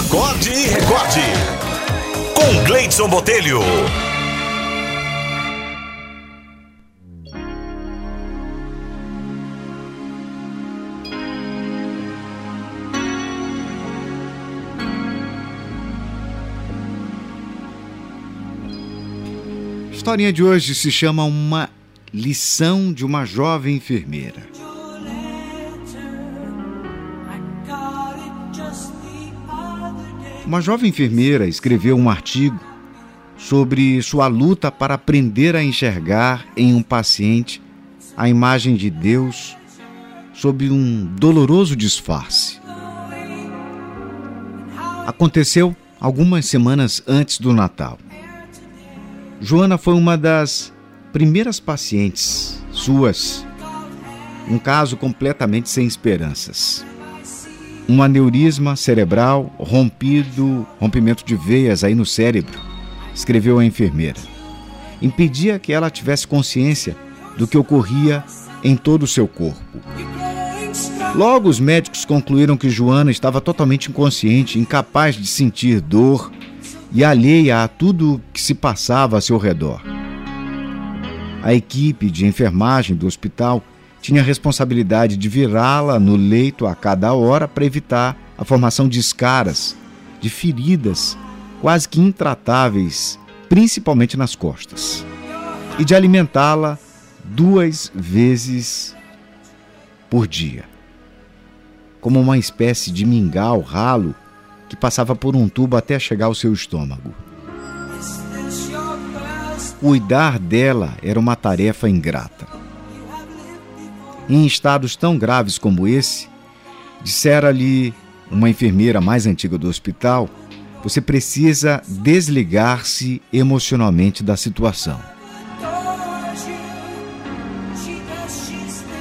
Acorde e recorde. Com Gleidson Botelho. A historinha de hoje se chama Uma Lição de uma Jovem Enfermeira. Uma jovem enfermeira escreveu um artigo sobre sua luta para aprender a enxergar em um paciente a imagem de Deus sob um doloroso disfarce. Aconteceu algumas semanas antes do Natal. Joana foi uma das primeiras pacientes suas, um caso completamente sem esperanças. Um aneurisma cerebral rompido, rompimento de veias aí no cérebro, escreveu a enfermeira. Impedia que ela tivesse consciência do que ocorria em todo o seu corpo. Logo, os médicos concluíram que Joana estava totalmente inconsciente, incapaz de sentir dor e alheia a tudo que se passava a seu redor. A equipe de enfermagem do hospital tinha a responsabilidade de virá-la no leito a cada hora para evitar a formação de escaras, de feridas quase que intratáveis, principalmente nas costas, e de alimentá-la duas vezes por dia, como uma espécie de mingau ralo que passava por um tubo até chegar ao seu estômago. Cuidar dela era uma tarefa ingrata. Em estados tão graves como esse, dissera-lhe uma enfermeira mais antiga do hospital, você precisa desligar-se emocionalmente da situação.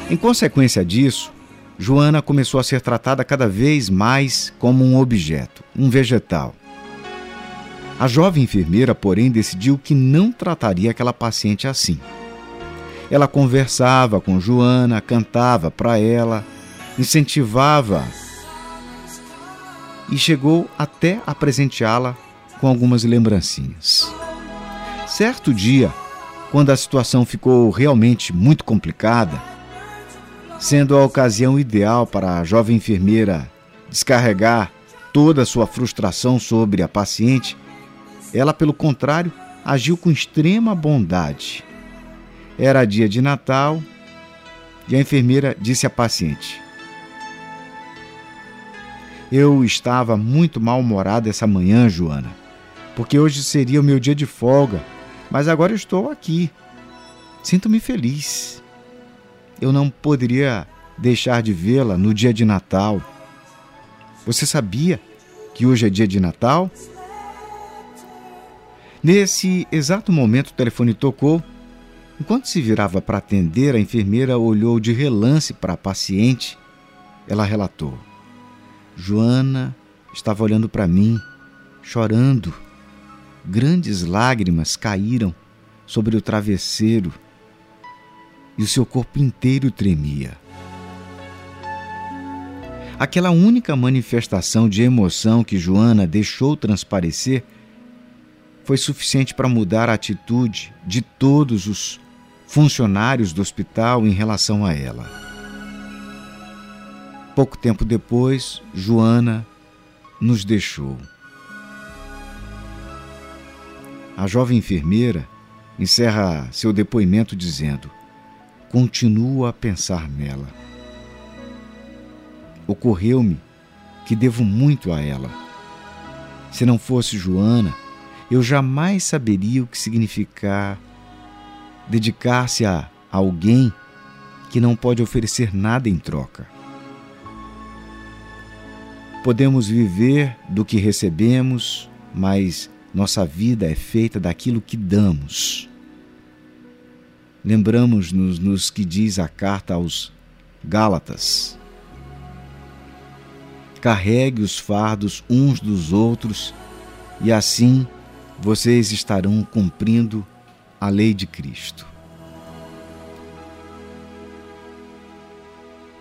Em consequência disso, Joana começou a ser tratada cada vez mais como um objeto, um vegetal. A jovem enfermeira, porém, decidiu que não trataria aquela paciente assim. Ela conversava com Joana, cantava para ela, incentivava e chegou até a presenteá-la com algumas lembrancinhas. Certo dia, quando a situação ficou realmente muito complicada, sendo a ocasião ideal para a jovem enfermeira descarregar toda a sua frustração sobre a paciente, ela, pelo contrário, agiu com extrema bondade. Era dia de Natal e a enfermeira disse à paciente: Eu estava muito mal-humorada essa manhã, Joana, porque hoje seria o meu dia de folga, mas agora estou aqui. Sinto-me feliz. Eu não poderia deixar de vê-la no dia de Natal. Você sabia que hoje é dia de Natal? Nesse exato momento, o telefone tocou. Enquanto se virava para atender, a enfermeira olhou de relance para a paciente. Ela relatou: Joana estava olhando para mim, chorando. Grandes lágrimas caíram sobre o travesseiro e o seu corpo inteiro tremia. Aquela única manifestação de emoção que Joana deixou transparecer foi suficiente para mudar a atitude de todos os funcionários do hospital em relação a ela. Pouco tempo depois, Joana nos deixou. A jovem enfermeira encerra seu depoimento dizendo: Continuo a pensar nela. Ocorreu-me que devo muito a ela. Se não fosse Joana, eu jamais saberia o que significar dedicar-se a alguém que não pode oferecer nada em troca. Podemos viver do que recebemos, mas nossa vida é feita daquilo que damos. Lembramos-nos nos que diz a carta aos Gálatas. Carregue os fardos uns dos outros e assim vocês estarão cumprindo a lei de Cristo.